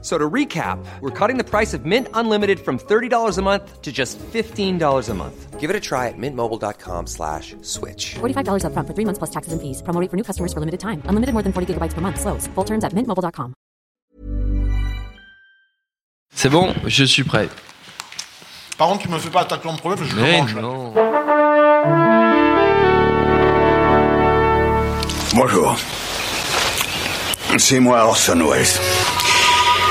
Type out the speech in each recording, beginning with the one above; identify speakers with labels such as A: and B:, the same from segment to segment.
A: So to recap, we're cutting the price of Mint Unlimited from $30 a month to just $15 a month.
B: Give it a try at mintmobile.com slash switch.
C: $45 upfront for three months plus taxes and fees. Promo rate for new customers for limited time. Unlimited more than 40 gigabytes per month. Slows. Full terms at mintmobile.com.
D: C'est bon, je suis prêt.
E: Par contre, tu me fais pas attaquer en premier parce que je
D: Mais
E: mange.
D: non.
F: Bonjour. C'est moi Orson Welles.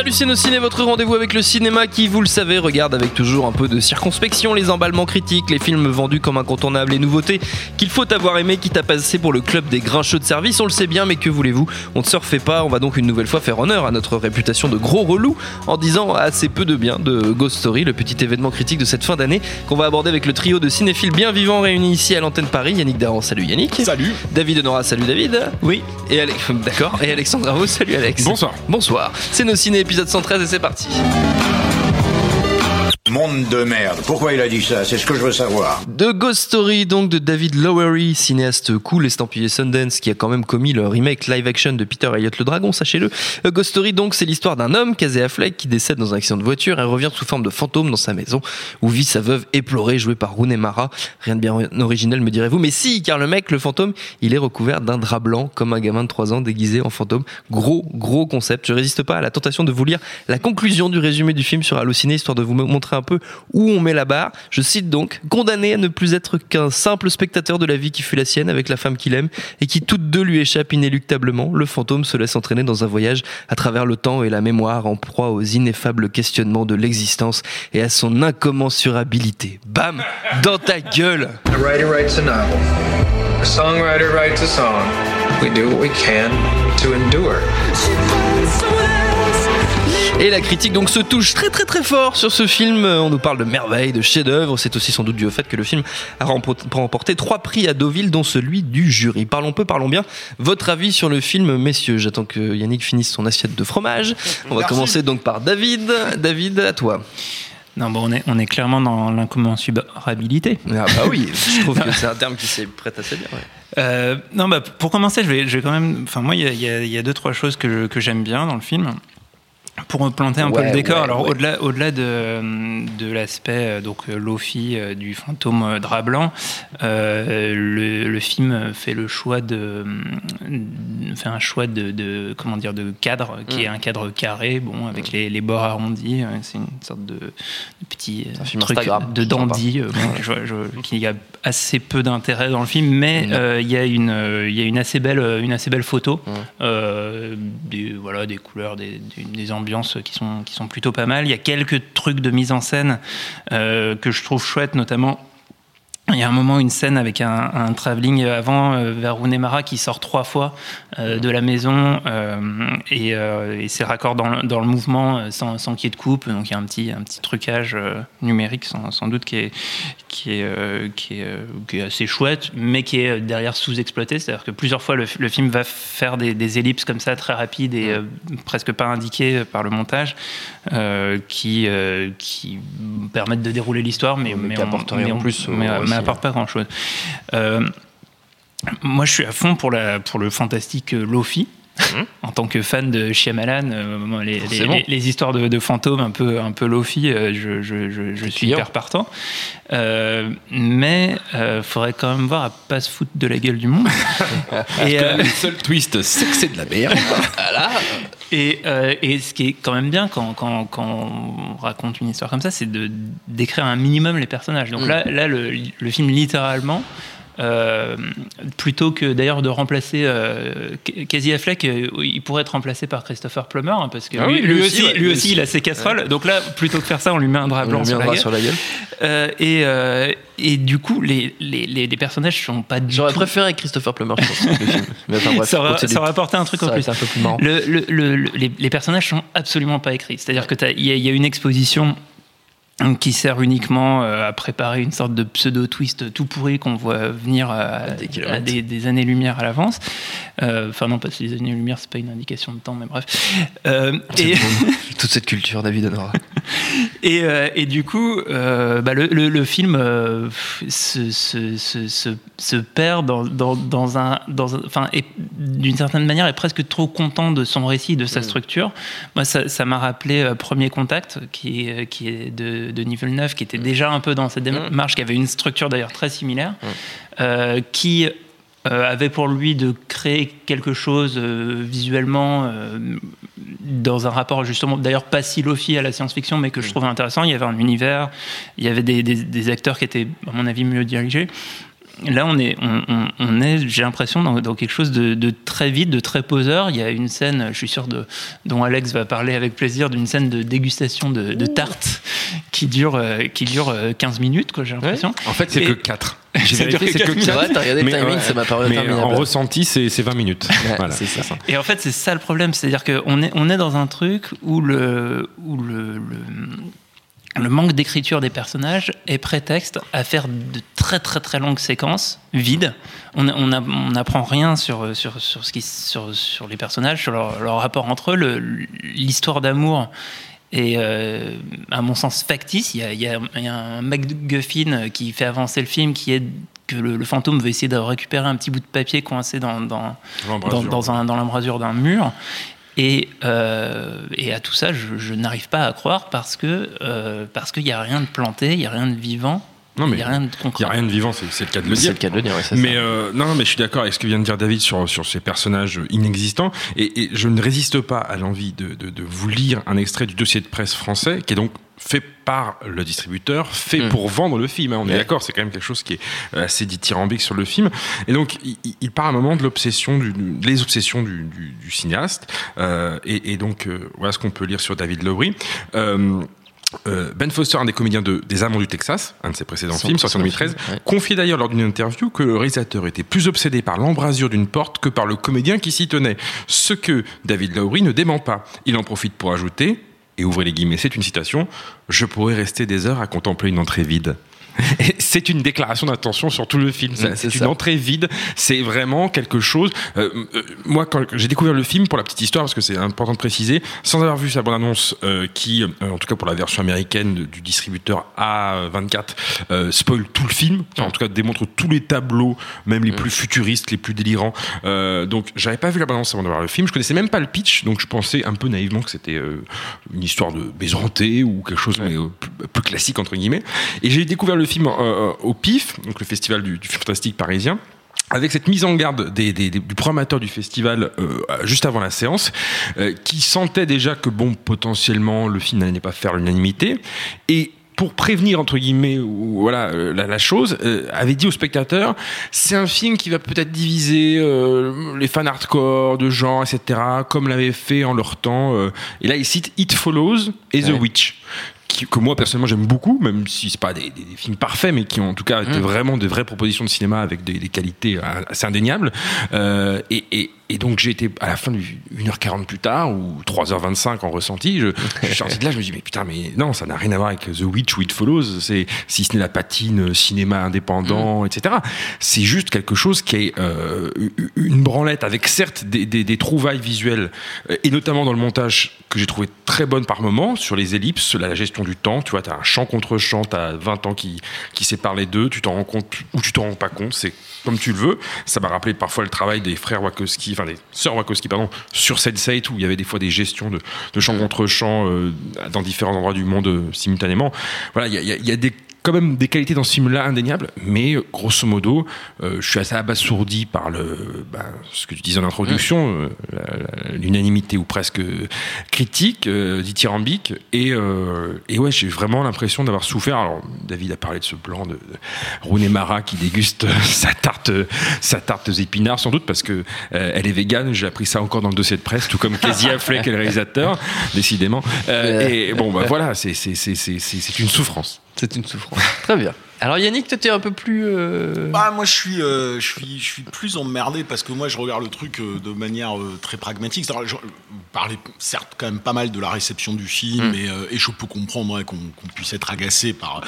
D: Salut Ciné, votre rendez-vous avec le cinéma qui, vous le savez, regarde avec toujours un peu de circonspection les emballements critiques, les films vendus comme incontournables, les nouveautés qu'il faut avoir aimé, quitte à passer pour le club des grincheux de service, on le sait bien, mais que voulez-vous? On ne se refait pas, on va donc une nouvelle fois faire honneur à notre réputation de gros relou en disant assez peu de bien de Ghost Story, le petit événement critique de cette fin d'année qu'on va aborder avec le trio de cinéphiles bien vivants réunis ici à l'antenne Paris. Yannick Daran, salut Yannick.
E: Salut.
D: David Honora, salut David.
G: Oui.
D: Et Alex, d'accord. Et Alexandre Ravo, salut Alex.
E: Bonsoir.
D: Bonsoir. C'est nos ciné épisode 113 et c'est parti.
F: Monde de merde. Pourquoi il a dit ça? C'est ce que je veux savoir.
D: The Ghost Story, donc de David Lowery, cinéaste cool, estampillé Sundance, qui a quand même commis le remake live action de Peter Elliott le Dragon, sachez-le. A Ghost Story, donc, c'est l'histoire d'un homme, Casey Affleck, qui décède dans un accident de voiture et revient sous forme de fantôme dans sa maison, où vit sa veuve éplorée, jouée par Rooney Mara. Rien de bien original, me direz-vous. Mais si, car le mec, le fantôme, il est recouvert d'un drap blanc, comme un gamin de 3 ans déguisé en fantôme. Gros, gros concept. Je résiste pas à la tentation de vous lire la conclusion du résumé du film sur Allociné, histoire de vous montrer un peu où on met la barre. Je cite donc, condamné à ne plus être qu'un simple spectateur de la vie qui fut la sienne avec la femme qu'il aime et qui toutes deux lui échappent inéluctablement, le fantôme se laisse entraîner dans un voyage à travers le temps et la mémoire en proie aux ineffables questionnements de l'existence et à son incommensurabilité. Bam Dans ta gueule
H: A writer writes a novel. A songwriter writes a song. We do what we can to endure.
D: Et la critique donc se touche très très très fort sur ce film. On nous parle de merveilles, de chefs-d'œuvre. C'est aussi sans doute dû au fait que le film a rempo- remporté trois prix à Deauville, dont celui du jury. Parlons peu, parlons bien. Votre avis sur le film, messieurs? J'attends que Yannick finisse son assiette de fromage. On va
E: Merci.
D: commencer donc par David. David, à toi.
G: Non, bon, on est, on est clairement dans l'incommensurabilité.
D: Ah bah oui, je trouve que c'est un terme qui s'est prête assez bien. ouais.
G: Euh, non, bah, pour commencer, je vais, je vais quand même. Enfin, moi, il y a, y y deux, trois choses que j'aime bien dans le film. Pour planter un peu le décor,
D: ouais,
G: alors
D: ouais.
G: au-delà, au-delà de, de l'aspect euh, donc euh, Lofi euh, du fantôme drap blanc, euh, le, le film fait le choix de fait un choix de, de- comment dire de cadre qui est
D: Mm.
G: un cadre carré, bon avec les, les bords arrondis, c'est une sorte de, de petit truc
D: Instagram,
G: de dandy, bon, je- je- qui a assez peu d'intérêt dans le film, mais
D: Mm.
G: euh, il y a une il y a une assez belle une assez belle photo,
D: Mm.
G: euh, des voilà des couleurs, des, des, des ambiances qui sont qui sont plutôt pas mal. Il y a quelques trucs de mise en scène euh, que je trouve chouettes, notamment. Il y a un moment, une scène avec un, un travelling avant euh, vers Runemara qui sort trois fois euh, de la maison euh, et, euh, et c'est raccord dans le, dans le mouvement sans, sans qu'il y ait de coupe. Donc il y a un petit, un petit trucage numérique sans, sans doute qui est, qui, est, qui, est, qui est assez chouette, mais qui est derrière sous-exploité. C'est-à-dire que plusieurs fois, le, le film va faire des, des ellipses comme ça très rapides et presque pas indiquées par le montage qui, qui permettent de dérouler l'histoire, mais,
D: Mais
G: mais
D: qui
G: on- mais
D: en plus
G: mais,
D: récit.
G: mais apporte pas grand-chose. Euh, moi, je suis à fond pour, la, pour le fantastique euh, Lofi. En tant que fan de Shyamalan, euh, les, les,
D: Forcément.
G: les- les histoires de, de fantômes un peu, un peu Lofi, euh, je, je, je, je suis hyper partant. Euh, mais il faudrait quand même voir à pas se foutre de la gueule du monde. et, euh,
E: Le seul twist, c'est que c'est de la merde.
G: et, euh, et ce qui est quand même bien quand, quand, quand on raconte une histoire comme ça, c'est de décrire un minimum les personnages. Donc
D: Mm.
G: là, là le, le film littéralement. Euh, plutôt que d'ailleurs de remplacer euh, Casey Affleck, euh, il pourrait être remplacé par Christopher Plummer hein, parce que
D: Ah
G: lui,
D: oui,
G: lui
D: lui
G: aussi,
D: aussi, ouais,
G: lui
D: lui
G: aussi,
D: aussi.
G: il a ses casseroles. Donc là, plutôt que faire ça, on lui met un drap
D: On
G: blanc sur la, gueule.
D: sur la gueule.
G: Euh, et, euh, et du coup, les, les, les, les personnages sont pas du
D: J'aurais
G: tout
D: préféré Christopher Plummer, je pense, le film. Mais enfin bref,
G: ça, aurait, ça aurait apporté un truc
D: Ça
G: en plus.
D: un peu plus marrant.
G: Le- le- le- le- les, les personnages sont absolument pas écrits. C'est-à-dire que y, il y a une exposition qui sert uniquement euh, à préparer une sorte de pseudo-twist tout pourri qu'on voit venir à,
D: des
G: à des, des années-lumière à l'avance. Euh, Enfin non, parce que les années-lumière, c'est pas une indication de temps, mais bref. Euh, et,
D: Toute cette culture, David Honora.
G: et, euh, et du coup, euh, bah, le, le- le film euh, se, se- se- se- se perd dans, dans, dans un, dans un- enfin, d'une certaine manière, est presque trop content de son récit, de sa structure. Moi, ça m'a rappelé Premier Contact, qui est, qui est de, de Villeneuve, qui était déjà un peu dans cette démarche, qui avait une structure d'ailleurs très similaire, qui avait pour lui de créer quelque chose visuellement dans un rapport justement, d'ailleurs pas si lofi à la science-fiction, mais que je trouvais intéressant. Il y avait un univers, il y avait des, des- des acteurs qui étaient, à mon avis, mieux dirigés. Là, on est, on, on- on est j'ai l'impression, dans, dans quelque chose de, de très vite, de très poseur. Il y a une scène, je suis sûr, de, dont Alex va parler avec plaisir, d'une scène de dégustation de, de tartes qui dure, euh, qui dure euh, 15 minutes, quoi, j'ai l'impression.
I: En fait, c'est
G: Et-
I: que 4. J'ai vérifié, c'est
G: que
I: que
G: quatre
I: 4.
D: minutes. Ouais, t'as regardé le timing, ça m'a paru
I: mais
D: interminable.
I: en ressenti, c'est c'est 20 minutes.
D: Ouais,
I: Voilà.
D: c'est ça.
G: Et en fait, c'est ça le problème, c'est-à-dire qu'on est, on est dans un truc où le, où le, le, le manque d'écriture des personnages est prétexte à faire de très très très longues séquences vides. On on a- on n'apprend rien sur, sur, sur, ce qui, sur, sur les personnages, sur leur, leur rapport entre eux. L'histoire d'amour est, euh, à mon sens, factice. Il y a, y y un MacGuffin qui fait avancer le film qui est que le, le fantôme veut essayer de récupérer un petit bout de papier coincé dans, dans, dans,
I: L'embrasure.
G: dans un- dans l'embrasure d'un mur. Et, euh, et à tout ça, je, je n'arrive pas à croire parce que euh, parce qu'il n'y a rien de planté, il n'y a rien de vivant,
I: Non,
G: il
I: mais
G: n'y a rien de
I: il n'y a rien de vivant, c'est c'est le cas de le
D: C'est
I: dire.
D: le cas de le dire, ouais, c'est
I: Mais
D: ça.
I: euh, non, non, mais je suis d'accord avec ce que vient de dire David sur, sur ces personnages inexistants. Et, et je ne résiste pas à l'envie de, de, de vous lire un extrait du dossier de presse français qui est donc fait par le distributeur, fait
D: Mm.
I: pour vendre le film. hein. on est d'accord, c'est quand même quelque chose qui est euh, assez dithyrambique sur le film. Et donc, il, il- parle à un moment de l'obsession, du, les obsessions du, du, du cinéaste. Euh, et, et donc, euh, voilà ce qu'on peut lire sur David Lowry. Euh, ben Foster, un des comédiens de, des Amants du Texas, un de ses précédents films, sorti en
D: précédent
I: 2013,
D: film, ouais.
I: confiait d'ailleurs lors d'une interview que le réalisateur était plus obsédé par l'embrasure d'une porte que par le comédien qui s'y tenait. Ce que David Lowry ne dément pas. Il en profite pour ajouter, et ouvrez les guillemets, c'est une citation, Je pourrais rester des heures à contempler une entrée vide. C'est une déclaration d'intention sur tout le film.
D: Ouais,
I: C'est une
D: ça.
I: entrée vide. C'est vraiment quelque chose. euh, euh, moi, quand j'ai découvert le film, pour la petite histoire, parce que c'est important de préciser, sans avoir vu sa bande-annonce, euh, qui, en tout cas pour la version américaine du distributeur A24, euh, spoil tout le film. Enfin, en tout cas, démontre tous les tableaux, même les plus futuristes, les plus délirants. Donc, j'avais pas vu la bande-annonce avant de voir le film. Je connaissais même pas le pitch, donc je pensais un peu naïvement que c'était une histoire de maison hantée ou quelque chose mais, euh, plus, plus classique entre guillemets. Et j'ai découvert le film euh, au PIF, donc le festival du, du film fantastique parisien avec cette mise en garde des, des- des- du programmateur du festival euh, juste avant la séance, euh, qui sentait déjà que bon potentiellement le film n'allait pas faire l'unanimité et pour prévenir entre guillemets ou, voilà euh, la, la chose euh, avait dit aux spectateurs c'est un film qui va peut-être diviser euh, les fans hardcore de genre etc comme l'avait fait en leur temps euh, et là il cite It Follows et The. Witch qui- que moi personnellement j'aime beaucoup, même si c'est pas des, des- des films parfaits, mais qui ont en tout cas été vraiment de vraies propositions de cinéma avec des, des qualités euh, assez indéniables. Euh, et, et- et donc j'ai été à la fin du 1h40 plus tard ou 3h25 en ressenti, je, je suis sorti de là, je me dis mais putain mais non ça n'a rien à voir avec The Witch ou It Follows, c'est si ce n'est la patine euh, cinéma indépendant, etc. C'est juste quelque chose qui est euh, une branlette avec certes des, des- des trouvailles visuelles euh, et notamment dans le montage que j'ai trouvé très bonne par moment sur les ellipses, la, gestion du temps. Tu vois, tu as un champ contre champ, tu as 20 ans qui, qui séparent les deux, tu t'en rends compte ou tu t'en rends pas compte, c'est comme tu le veux. Ça m'a rappelé parfois le travail des frères Wachowski, enfin des sœurs Wachowski, pardon, sur Sense8 où il y avait des fois des gestions de, de champ contre champ euh, dans différents endroits du monde euh, simultanément. Voilà, il y y y a des quand même des qualités dans ce film-là indéniables, mais euh, grosso modo, euh, je suis assez abasourdi par le, ben, ce que tu disais en introduction, euh, l'unanimité ou presque critique, euh, dithyrambique, et, euh, et ouais, j'ai vraiment l'impression d'avoir souffert. Alors, David a parlé de ce blanc de, de Rooney Mara qui déguste euh, sa tarte, euh, sa tarte aux épinards, sans doute parce que euh, elle est végane. J'ai appris ça encore dans le dossier de presse, tout comme Affleck, est le réalisateur, décidément. Euh, et bon, bah voilà, c'est une souffrance.
D: C'est une souffrance. Très bien. Alors Yannick, toi, t'es un peu plus. euh,
E: Bah, moi, je suis, euh, je suis, je suis plus emmerdé parce que moi, je regarde le truc euh, de manière très pragmatique. Je parlez certes quand même pas mal de la réception du film et, euh, et je peux comprendre ouais, qu'on puisse être agacé par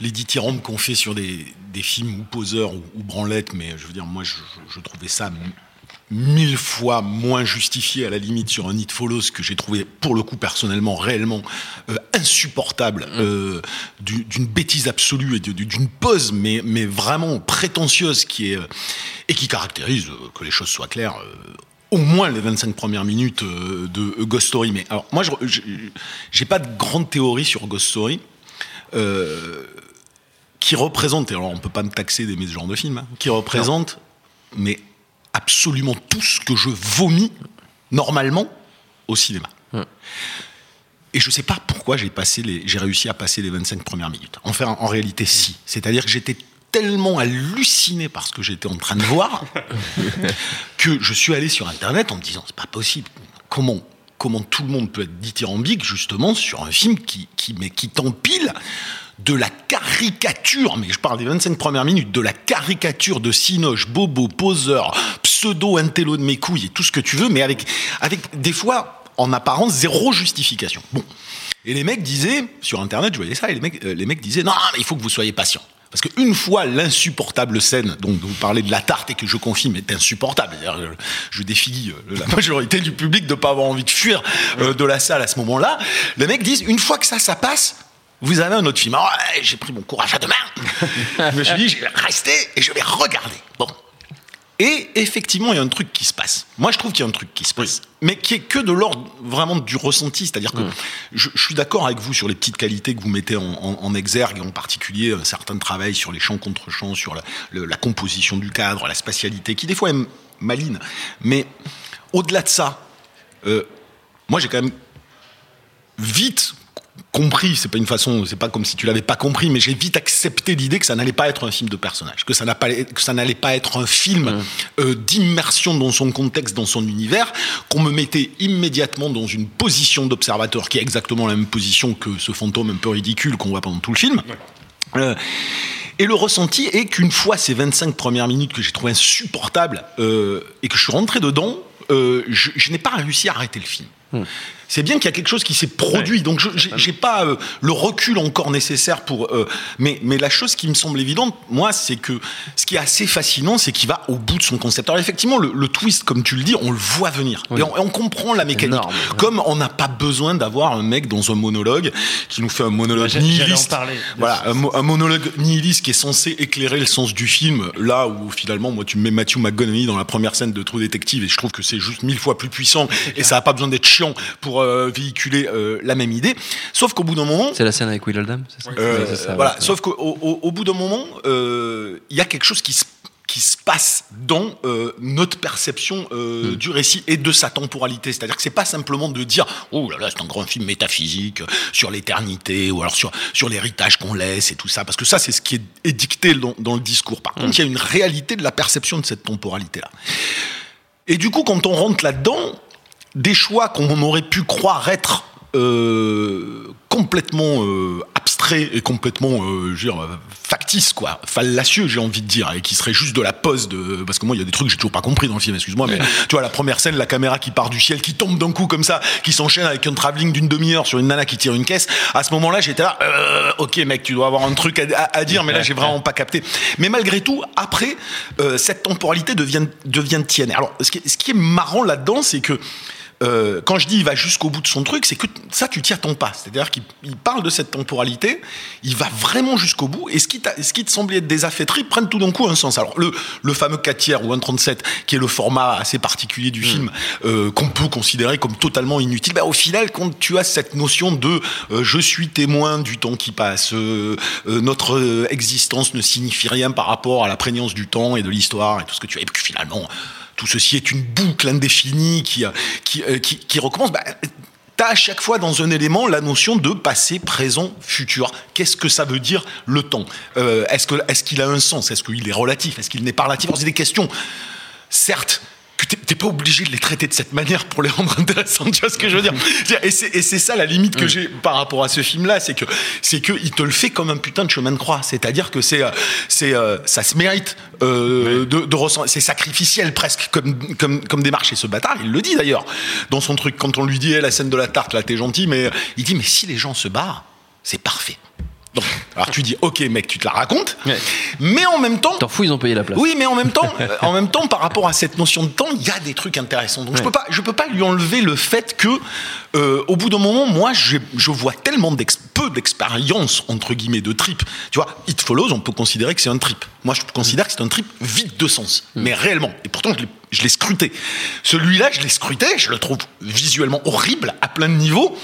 E: les dithyrambes qu'on fait sur des, des films ou poseurs ou, ou branlettes, mais je veux dire, moi, je, je- je trouvais ça mille fois moins justifié à la limite sur un It Follows que j'ai trouvé pour le coup personnellement réellement euh, insupportable euh, du- d'une bêtise absolue et d'une pause mais, mais vraiment prétentieuse qui est euh, et qui caractérise euh, que les choses soient claires euh, au moins les 25 premières minutes euh, de euh, Ghost Story. Mais alors moi j'ai pas de grande théorie sur Ghost Story euh, qui représente, et alors on peut pas me taxer d'aimer ce genre de film, hein, qui représente, mais absolument tout ce que je vomis normalement au cinéma. Et je sais pas pourquoi j'ai passé les, j'ai réussi à passer les 25 premières minutes. Enfin, en réalité, si. C'est-à-dire que j'étais tellement halluciné par ce que j'étais en train de voir que je suis allé sur Internet en me disant c'est pas possible. Comment comment tout le monde peut être dithyrambique justement sur un film qui qui mais qui t'empile de la caricature, mais je parle des 25 premières minutes, de la caricature de Sinoche, Bobo, poseur, pseudo intello de mes couilles et tout ce que tu veux, mais avec, avec des fois, en apparence, zéro justification. Bon. Et les mecs disaient, sur Internet, je voyais ça, et les mecs, euh, les mecs disaient, non, mais il faut que vous soyez patient. Parce qu'une fois l'insupportable scène dont vous parlez de la tarte et que je confirme est insupportable, euh, je défie euh, la majorité du public de pas avoir envie de fuir de la salle à ce moment-là, les mecs disent une fois que ça, ça passe, vous avez un autre film. Alors, ouais, j'ai pris mon courage à deux mains. je me suis dit, je vais rester et je vais regarder. Bon. Et effectivement, il y a un truc qui se passe. Moi, je trouve qu'il y a un truc qui se passe, mais qui est que de l'ordre vraiment du ressenti. C'est-à-dire que je, je suis d'accord avec vous sur les petites qualités que vous mettez en, en- en exergue, en particulier un certain travail sur les chants contre chants, sur la, le- la composition du cadre, la spatialité, qui des fois est maline. Mais au-delà de ça, euh, moi, j'ai quand même vite compris, c'est pas une façon, c'est pas comme si tu l'avais pas compris, mais j'ai vite accepté l'idée que ça n'allait pas être un film de personnage, que ça n'a pas, que ça n'allait pas être un film euh, d'immersion dans son contexte, dans son univers, qu'on me mettait immédiatement dans une position d'observateur qui est exactement la même position que ce fantôme un peu ridicule qu'on voit pendant tout le film. Euh, et le ressenti est qu'une fois ces 25 premières minutes que j'ai trouvé insupportables euh, et que je suis rentré dedans, je, je n'ai pas réussi à arrêter le film. C'est bien qu'il y a quelque chose qui s'est produit, donc je j'ai- j'ai pas euh, le recul encore nécessaire pour. euh, mais, mais la chose qui me semble évidente, moi, c'est que ce qui est assez fascinant, c'est qu'il va au bout de son concept. Alors effectivement, le, le twist, comme tu le dis, on le voit venir et, on, et on comprend la mécanique.
D: Énorme.
E: Comme on n'a pas besoin d'avoir un mec dans un monologue qui nous fait un monologue nihiliste.
G: parler.
E: Voilà, un, mo- un monologue nihiliste qui est censé éclairer le sens du film. Là où finalement, moi, tu me mets Matthew McConaughey dans la première scène de True Detective et je trouve que c'est juste mille fois plus puissant et ça n'a pas besoin d'être chiant pour euh, véhiculer euh, la même idée. Sauf qu'au bout d'un moment,
D: C'est la scène avec Will Oldham, c'est ça
E: euh,
D: ça,
E: voilà.
D: ouais.
E: Sauf qu'au au, au bout d'un moment, euh, il y a quelque chose qui se qui se passe dans euh, notre perception euh, du récit et de sa temporalité. C'est-à-dire que c'est pas simplement de dire oh là là c'est un grand film métaphysique sur l'éternité ou alors sur sur l'héritage qu'on laisse et tout ça parce que ça c'est ce qui est, est dicté dans, dans le discours. Par contre il y a une réalité de la perception de cette temporalité là. Et du coup quand on rentre là-dedans, des choix qu'on aurait pu croire être euh, complètement euh, abstraits et complètement euh, je veux dire, factices quoi, fallacieux j'ai envie de dire, et qui serait juste de la pose de parce que moi il y a des trucs que j'ai toujours pas compris dans le film, excuse-moi, mais tu vois la première scène, la caméra qui part du ciel, qui tombe d'un coup comme ça, qui s'enchaîne avec un travelling d'une demi-heure sur une nana qui tire une caisse. À ce moment-là, j'étais là, euh, ok mec, tu dois avoir un truc à, à- à dire, mais là j'ai vraiment pas capté. Mais malgré tout, après, euh, cette temporalité devient devient tienne. Alors ce qui ce qui est marrant là-dedans, c'est que euh, quand je dis il va jusqu'au bout de son truc, c'est que ça tu t'y attends pas. C'est-à-dire qu'il il parle de cette temporalité, il va vraiment jusqu'au bout, et ce qui, ce qui te semblait être des affaîtries prennent tout d'un coup un sens. Alors le, le fameux 4 tiers ou 1,37, qui est le format assez particulier du film, euh, qu'on peut considérer comme totalement inutile, bah, au final, quand tu as cette notion de euh, je suis témoin du temps qui passe, euh, euh, notre euh, existence ne signifie rien par rapport à la prégnance du temps et de l'histoire et tout ce que tu as, et puis finalement tout ceci est une boucle indéfinie qui, euh, euh, qui, qui recommence. Bah, T'as à chaque fois dans un élément la notion de passé, présent, futur. Qu'est-ce que ça veut dire le temps Euh, Est-ce qu'il a un sens? Est-ce qu'il est relatif? Est-ce qu'il n'est pas relatif? C'est des questions, certes, t'es pas obligé de les traiter de cette manière pour les rendre intéressants. Tu vois ce que je veux dire Et c'est ça la limite que j'ai par rapport à ce film-là, c'est que c'est que il te le fait comme un putain de chemin de croix. C'est-à-dire que c'est euh, c'est euh, ça se mérite euh, de, de ressentir. C'est sacrificiel presque comme comme comme démarche. Et ce bâtard, il le dit d'ailleurs dans son truc quand on lui dit Eh, la scène de la tarte, là t'es gentil, mais il dit mais si les gens se barrent, c'est parfait. Donc, alors tu dis ok mec, tu te la racontes, mais en même temps,
D: T'en fous, ils ont payé la place.
E: oui, mais en même temps, euh, en même temps, par rapport à cette notion de temps, il y a des trucs intéressants. Donc je peux pas, je peux pas lui enlever le fait que, euh, au bout d'un moment, moi, je, je vois tellement peu d'expérience entre guillemets de trip. Tu vois, It Follows, on peut considérer que c'est un trip. Moi, je considère que c'est un trip vide de sens, mais réellement. Et pourtant, je l'ai, je l'ai scruté. Celui-là, je l'ai scruté. Je le trouve visuellement horrible à plein de niveaux.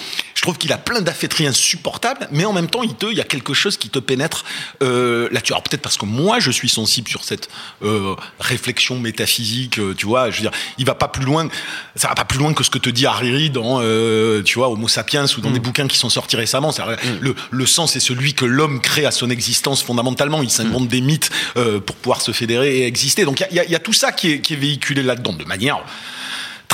E: Je trouve qu'il a plein d'affêteries insupportables, mais en même temps, il te, il y a quelque chose qui te pénètre euh, là-dessus. Alors peut-être parce que moi, je suis sensible sur cette euh, réflexion métaphysique. euh, tu vois, je veux dire, il va pas plus loin. Ça va pas plus loin que ce que te dit Hariri dans, euh, tu vois, Homo sapiens ou dans des bouquins qui sont sortis récemment. C'est le, le sens est celui que l'homme crée à son existence fondamentalement. Il s'invente des mythes euh, pour pouvoir se fédérer et exister. Donc il y y, y a tout ça qui est, qui est véhiculé là-dedans de manière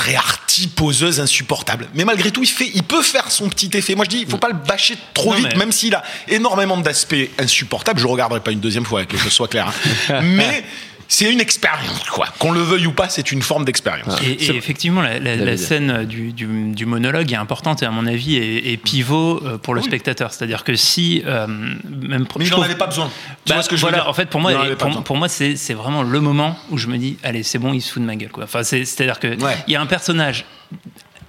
E: très arty, poseuse, insupportable. Mais malgré tout, il, fait, il peut faire son petit effet. Moi, je dis, il faut pas le bâcher trop
G: Non,
E: vite,
G: mais-
E: même s'il a énormément d'aspects insupportables. Je regarderai pas une deuxième fois, que les choses soient claires. hein. Mais c'est une expérience, quoi. Qu'on le veuille ou pas, c'est une forme d'expérience.
G: Et, et effectivement, la, la- la
D: David.
G: scène du, du- du monologue est importante et à mon avis est, est pivot euh, pour le spectateur. C'est-à-dire que si euh, même
E: Mais
G: je
E: n'en avait pas besoin. Tu
G: Bah,
E: vois ce que je veux
G: voilà,
E: dire
G: en fait, pour moi, pour, moi, c'est c'est vraiment le moment où je me dis, allez, c'est bon, il se fout de ma gueule, quoi. Enfin, c'est- c'est-à-dire que il
E: Ouais.
G: y a un personnage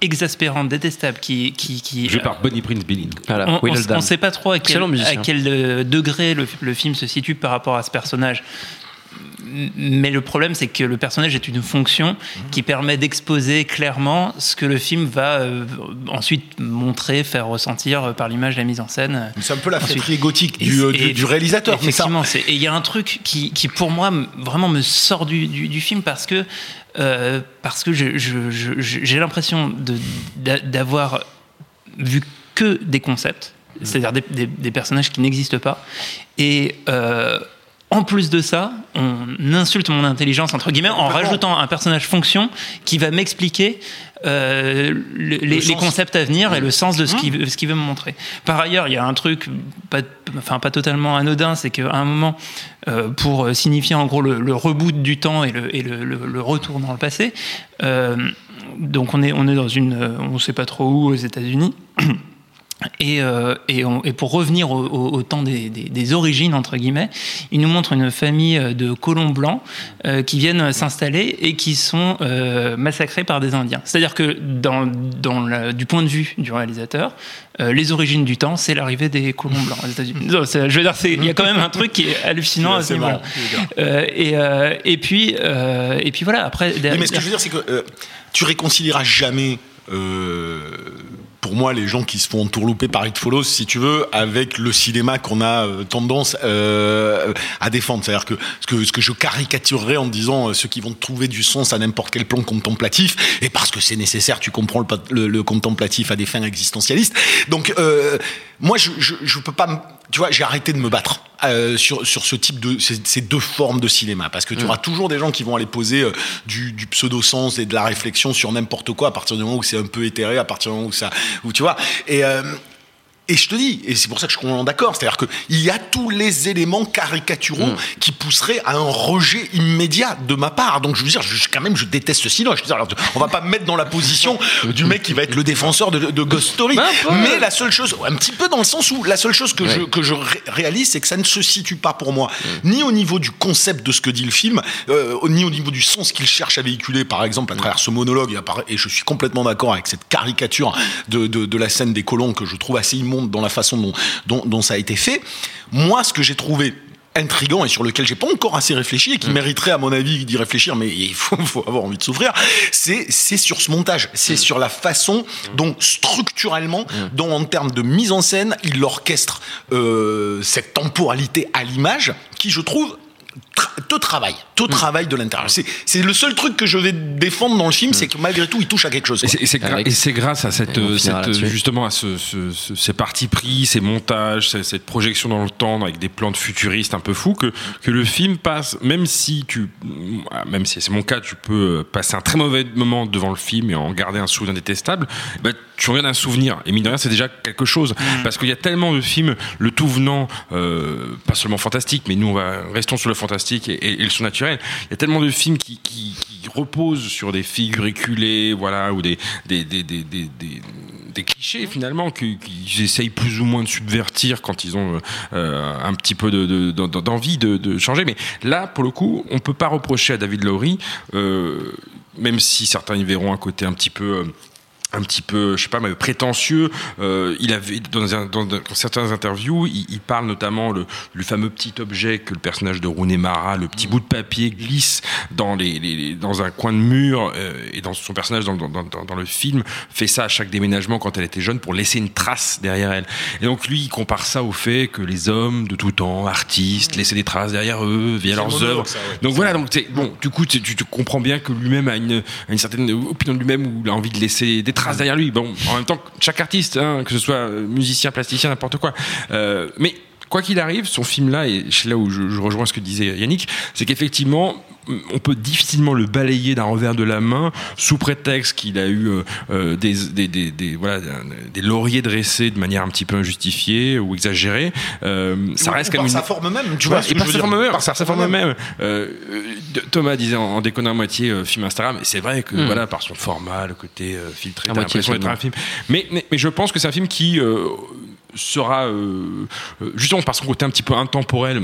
G: exaspérant, détestable, qui, qui, qui
I: Joué par Bonnie Prince Billing.
D: Voilà,
G: on, on sait pas trop à quel, à euh, degré le, le film se situe par rapport à ce personnage. Mais le problème, c'est que le personnage est une fonction qui permet d'exposer clairement ce que le film va euh, ensuite montrer, faire ressentir par l'image, la mise en scène.
E: C'est un peu la
G: Ensuite.
E: fêterie gautique
G: Et-
E: du, euh,
G: et-
E: du, du réalisateur. ça-
G: Effectivement, et il y a un truc qui, qui, pour moi, vraiment me sort du, du, du film parce que, euh, parce que j'ai l'impression d'avoir vu que des concepts, c'est-à-dire des, des- des personnages qui n'existent pas. Et euh, en plus de ça, on insulte mon intelligence, entre guillemets, en rajoutant un personnage fonction qui va m'expliquer euh, le- les, concepts à venir et le sens de ce qu'il veut, ce qu'il veut me montrer. Par ailleurs, il y a un truc, pas, enfin pas totalement anodin, c'est qu'à un moment, euh, pour signifier en gros le, le reboot du temps et le, et le, le- le retour dans le passé, euh, donc on est, on est dans une, euh, on ne sait pas trop où aux États-Unis. Et, euh, et, on- et pour revenir au, au- au temps des, des- des origines, entre guillemets, il nous montre une famille de colons blancs euh, qui viennent s'installer et qui sont euh, massacrés par des Indiens. C'est-à-dire que dans, dans la- du point de vue du réalisateur, euh, les origines du temps, c'est l'arrivée des colons blancs aux États-Unis. Je veux dire, il y a quand même un truc qui est hallucinant à ce niveau-là. Euh, et, euh, et puis, euh, et puis voilà. Après,
E: mais ce que je veux dire, c'est que euh, tu réconcilieras jamais. euh, pour moi, les gens qui se font entourlouper par It Follows, si tu veux, avec le cinéma qu'on a euh, tendance euh, à défendre. C'est-à-dire que ce, que ce que je caricaturerais en disant euh, ceux qui vont trouver du sens à n'importe quel plan contemplatif, et parce que c'est nécessaire, tu comprends le, le- contemplatif à des fins existentialistes. Donc, euh, moi, je, je peux pas. Tu vois, j'ai arrêté de me battre euh, sur, sur ce type de ces, ces deux formes de cinéma, parce que tu auras toujours des gens qui vont aller poser euh, du, du pseudo-sens et de la réflexion sur n'importe quoi à partir du moment où c'est un peu éthéré, à partir du moment où ça, où tu vois. Et euh, et je te dis, et c'est pour ça que je suis complètement d'accord, c'est-à-dire qu'il y a tous les éléments caricaturaux qui pousseraient à un rejet immédiat de ma part. Donc je veux dire, je, quand même, je déteste ce cinéma. Je veux dire, alors, on va pas me mettre dans la position du mec qui va être le défenseur de, de Ghost Story. Mais la seule chose, un petit peu dans le sens où la seule chose que je, que je ré- réalise, c'est que ça ne se situe pas pour moi, ni au niveau du concept de ce que dit le film, euh, ni au niveau du sens qu'il cherche à véhiculer, par exemple, à travers ce monologue. Et, je suis complètement d'accord avec cette caricature de, de, de la scène des colons que je trouve assez dans la façon dont, dont, dont ça a été fait. Moi, ce que j'ai trouvé intrigant et sur lequel j'ai pas encore assez réfléchi et qui mériterait à mon avis d'y réfléchir mais il faut, faut avoir envie de souffrir c'est c'est sur ce montage. C'est sur la façon dont structurellement dont en termes de mise en scène il orchestre euh, cette temporalité à l'image qui je trouve tra- te travaille, te travaille de l'intérieur. C'est le seul truc que je vais défendre dans le film, c'est que malgré tout, il touche à quelque chose.
I: Et
E: quoi.
I: c'est- et grâce à cette, euh, justement à ce, ce- ce- ces partis pris, ces montages, cette projection dans le temps avec des plans de futuristes un peu fous que, que le film passe, même si tu, même si c'est mon cas, tu peux passer un très mauvais moment devant le film et en garder un souvenir détestable, bah, tu regardes un souvenir. Et mine de rien, c'est déjà quelque chose. Parce qu'il y a tellement de films, le tout venant, euh, pas seulement fantastique, mais nous, on va, restons sur le fantastique et, et- et le. Il y a tellement de films qui, reposent sur des figures éculées, voilà, ou des, clichés finalement qu'ils essayent plus ou moins de subvertir quand ils ont euh, un petit peu de- de- de- d'envie de, changer. Mais là, pour le coup, on peut pas reprocher à David Lowry, euh, même si certains y verront un côté un petit peu euh, un petit peu, je sais pas, mais prétentieux. Euh, il avait dans, un- dans, dans certaines interviews, il, il parle notamment le, le fameux petit objet que le personnage de Rooney Mara, le petit bout de papier glisse dans les, les- les- dans un coin de mur euh, et dans son personnage dans, dans, le film fait ça à chaque déménagement quand elle était jeune pour laisser une trace derrière elle. Et donc lui, il compare ça au fait que les hommes de tout temps, artistes, laissaient des traces derrière eux via leurs œuvres.
E: ça, ouais.
I: Donc voilà, donc bon, du coup, tu, tu- tu comprends bien que lui-même a une, a une certaine opinion de lui-même où il a envie de laisser des traces derrière lui. Bon, en même temps, chaque artiste, hein, que ce soit musicien, plasticien, n'importe quoi. Euh, mais quoi qu'il arrive, son film-là, et c'est là où je rejoins ce que disait Yannick, c'est qu'effectivement, on peut difficilement le balayer d'un revers de la main sous prétexte qu'il a eu euh, euh, des, des, des, des- voilà, des lauriers dressés de manière un petit peu injustifiée ou exagérée. Euh, ça
E: Ou-
I: reste
E: ou
I: quand
E: par sa forme même, tu vois.
I: et par sa forme même, par sa forme même. Euh, Thomas disait en, en déconnant à moitié film Instagram, et c'est vrai que voilà, par son format, le côté filtré, t'as l'impression d'être un film. Mais, mais, mais je pense que c'est un film qui sera, justement par son côté un petit peu intemporel,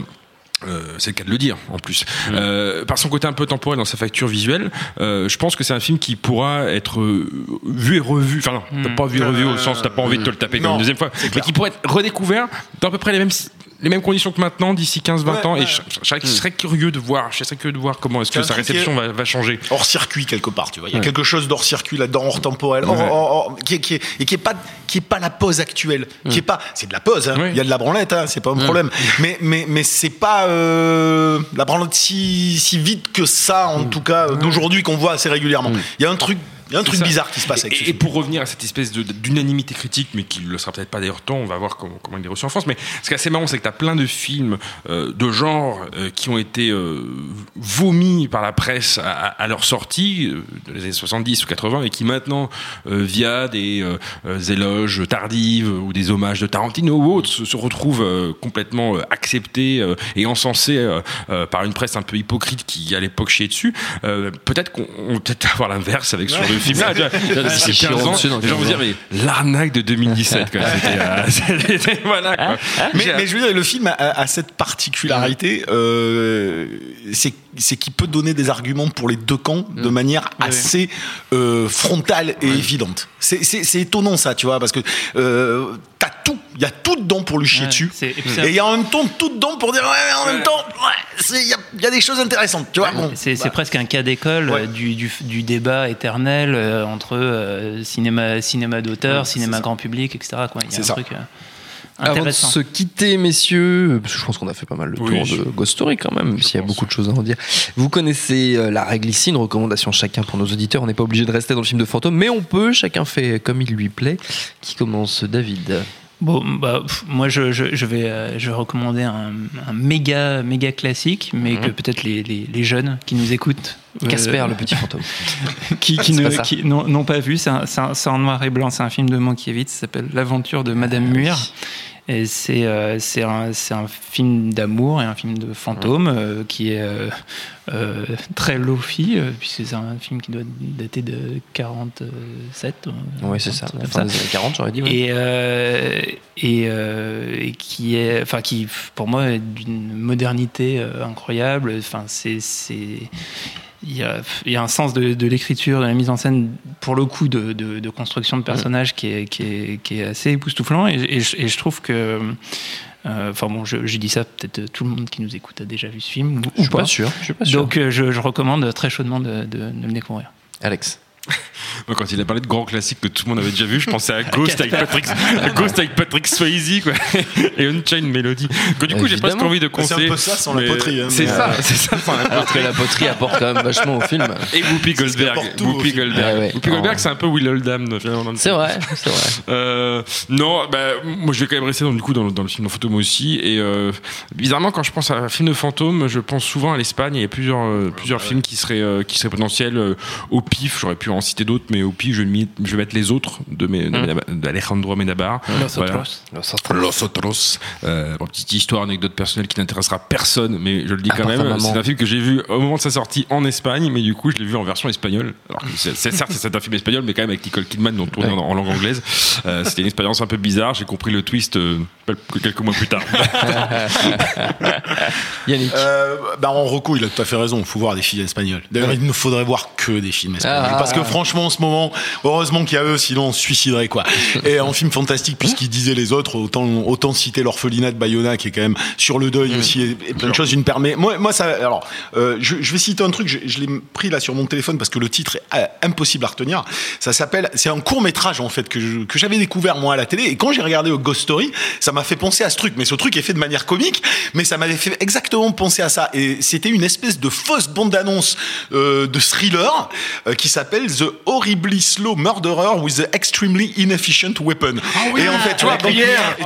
I: euh, c'est le cas de le dire en plus. Euh, par son côté un peu temporel dans sa facture visuelle, euh, je pense que c'est un film qui pourra être euh, vu et revu. Enfin non, t'as pas vu et revu au sens t'as pas envie de te le taper comme une deuxième fois, mais qui pourrait être redécouvert dans à peu près les mêmes les mêmes conditions que maintenant d'ici 15-20
E: Ouais,
I: ans. Et je, je serais, je serais curieux de voir, je serais curieux de voir comment est-ce que sa réception va, va changer.
E: hors circuit quelque part, tu vois. Il y a
I: Ouais.
E: quelque chose d'hors circuit là-dedans, hors temporel, hors-
I: Ouais.
E: hors- hors- qui, est, qui est- et qui est pas qui est pas la pose actuelle, qui est pas c'est de la pose. hein. Il y a de la branlette, hein, c'est pas un problème. Mais mais mais c'est pas euh, la branlette si si vite que ça, en tout cas euh, d'aujourd'hui qu'on voit assez régulièrement. Il y a un truc il y a un truc
I: ça.
E: bizarre qui se passe avec ce
I: et, et
E: film.
I: pour revenir à cette espèce d'unanimité critique, mais qui ne le sera peut-être pas d'ailleurs tant, on va voir comment, comment il est reçu en France. Mais ce qui est assez marrant, c'est que tu as plein de films euh, de genre euh, qui ont été euh, vomis par la presse à, leur sortie, euh, dans les années 70 ou 80, et qui maintenant, via des éloges tardives ou des hommages de Tarantino ou autres, se, se retrouvent complètement acceptés et encensés par une presse un peu hypocrite qui, à l'époque, chiait dessus. Peut-être qu'on on va peut-être avoir l'inverse avec sur le film là. tu vois. D'ici
D: C'est
I: 15
D: chiant
I: ans,
D: dessus dans
I: les gens vont
D: 15
I: dire, mais l'arnaque de 2017, quoi. C'était, euh, c'était- voilà, quoi.
E: Mais,
I: J'ai-
E: mais je veux dire, le film a, a cette particularité, euh, c'est c'est qu'il peut donner des arguments pour les deux camps de manière assez euh, frontale et évidente. C'est- C'est c'est étonnant ça, tu vois, parce que euh, t'as tout, il y a tout dedans pour lui chier
G: Ouais,
E: dessus,
G: et
E: il y a en même temps tout dedans pour dire ouais, mais en même temps, ouais, il y, a- il y a des choses intéressantes, tu vois. bon,
G: C'est
E: bah,
G: presque un cas d'école
E: Ouais.
G: euh, du, du, du débat éternel euh, entre euh, cinéma, cinéma d'auteur, cinéma grand public, etc. quoi. Il y a
E: C'est
G: un
E: ça.
G: truc euh,
D: Avant de se quitter, messieurs, parce que je pense qu'on a fait pas mal le
I: Oui,
D: tour
I: je-
D: de Ghost Story quand même, s'il y a beaucoup de choses à en dire. Vous connaissez euh, la règle ici, une recommandation chacun pour nos auditeurs. On n'est pas obligé de rester dans le film de fantôme, mais on peut, chacun fait comme il lui plaît. Qui commence, David?
G: Bon, bah, pff, moi, je, je, je vais, euh, je vais recommander un, un méga, méga classique, mais
D: Mhm.
G: que peut-être les, les, les jeunes qui nous écoutent. euh,
D: Casper, le petit fantôme.
G: qui, qui
D: pas
G: n'ont pas vu. C'est un- un- en noir et blanc. C'est un film de Mankiewicz. Ça s'appelle L'aventure de Madame
D: Ah
G: Muir. Et c'est euh, c'est un, film d'amour et un film de fantôme euh, qui est euh, euh, très low-fi, euh, puisque c'est un film qui doit dater de 47. euh,
D: Oui, c'est ça. La fin des années 40, j'aurais dit. ouais.
G: et, et, et qui est, enfin, qui pour moi est d'une modernité incroyable. Enfin, c'est, il y a, il y a un sens de, de l'écriture, de la mise en scène, pour le coup, de, de, de construction de personnages qui, est, qui, est, qui est assez époustouflant. Et, et je, et je trouve que, euh, enfin bon, je, j'ai dit ça, peut-être tout le monde qui nous écoute a déjà vu ce film ou,
D: Je
G: ou
D: suis pas
G: pas.
D: sûr. Je suis pas sûr.
G: Donc, euh, je, je recommande très chaudement de, de, de le découvrir.
D: Alex.
I: Moi, quand il a parlé de grands classiques que tout le monde avait déjà vu, je pensais à Ghost avec Patrick, à Ghost avec Patrick Swayze, quoi, et Unchained Melody. Que du coup, j'ai presque envie de
E: C'est un
I: conseiller.
E: peu ça sans la poterie, hein,
I: C'est ça,
E: euh,
I: c'est ça sans la
D: Alors que
I: poterie.
D: la poterie apporte quand même vachement au film.
I: Et Whoopi Goldberg. Whoopi
E: film.
I: Goldberg.
D: Ouais, ouais.
I: Whoopi Goldberg,
D: Oh.
I: c'est un peu Will Oldham
D: C'est vrai, c'est vrai.
I: Euh, non, bah, moi je vais quand même rester dans, du coup dans, dans le film de fantôme aussi. Et euh, bizarrement, quand je pense à un film de fantôme, je pense souvent à l'Espagne. Il y a plusieurs, euh, plusieurs films qui seraient, euh, qui seraient potentiels. euh, au pif, j'aurais pu en citer d'autres, mais au pif, je vais, mis- je vais mettre les autres de mes- Mena- d'Alejandro Amenabar. Voilà. Los Otros. Euh, bon, petite histoire, anecdote personnelle qui n'intéressera personne, mais je le dis
D: À
I: quand même. C'est un film que j'ai vu au moment de sa sortie en Espagne, mais du coup, je l'ai vu en version espagnole. Alors, que c'est certes, c'est un film espagnol, mais quand même avec Nicole Kidman, dont tourné en, en langue anglaise. Euh, C'était une expérience un peu bizarre. J'ai compris le twist euh, que quelques mois plus tard.
D: Yannick.
E: Euh, bah en Rocco, il a tout à fait raison. Il faut voir des films espagnols. D'ailleurs, il ne faudrait voir que des films espagnols.
D: Ah.
E: Parce que franchement, en ce moment, heureusement qu'il y a eux, sinon on se suiciderait, quoi. Et en film fantastique, puisqu'ils disaient les autres, autant, autant citer l'orphelinat de Bayona, qui est quand même sur le deuil aussi, et, et plein de choses, une permet. Moi, moi, ça, alors, euh, je, je vais citer un truc, je, je l'ai pris là sur mon téléphone parce que le titre est euh, impossible à retenir. Ça s'appelle, c'est un court métrage, en fait, que je- que j'avais découvert, moi, à la télé. Et quand j'ai regardé au Ghost Story, ça m'a fait penser à ce truc. Mais ce truc est fait de manière comique, mais ça m'avait fait exactement penser à ça. Et c'était une espèce de fausse bande-annonce euh, de thriller euh, qui s'appelle The Slow Murderer with the Extremely Inefficient Weapon. et en fait, tu vois, donc,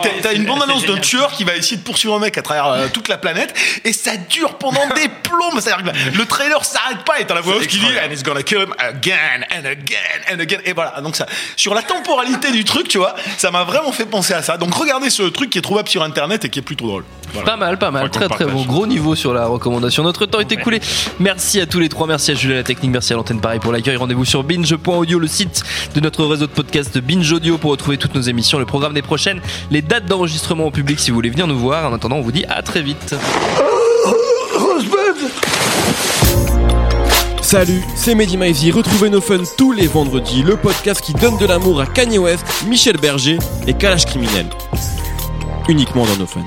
E: t'as- t'as une bande-annonce d'un tueur qui va essayer de poursuivre un mec à travers euh, toute la planète, et ça dure pendant des plombs. C'est-à-dire que le trailer s'arrête pas, et t'as la voix off qui dit And it's gonna kill him again and again and again. Et voilà. Donc ça, sur la temporalité du truc, tu vois, ça m'a vraiment fait penser à ça. Donc regardez ce truc qui est trouvable sur internet et qui est plutôt drôle. Voilà.
D: Pas mal, pas mal, très très bon, gros niveau sur la recommandation. Notre temps est écoulé. Merci à tous les trois, merci à Julie à la technique, merci à l'antenne pareil pour l'accueil. Rendez-vous sur binge.audio, le site de notre réseau de podcast Binge Audio pour retrouver toutes nos émissions, le programme des prochaines, les dates d'enregistrement au public si vous voulez venir nous voir. En attendant, on vous dit à très vite.
J: Salut, c'est Mehdi Maizy. Retrouvez nos fun tous les vendredis, le podcast qui donne de l'amour à Kanye West, Michel Berger et Kalash Criminel. Uniquement dans nos fun.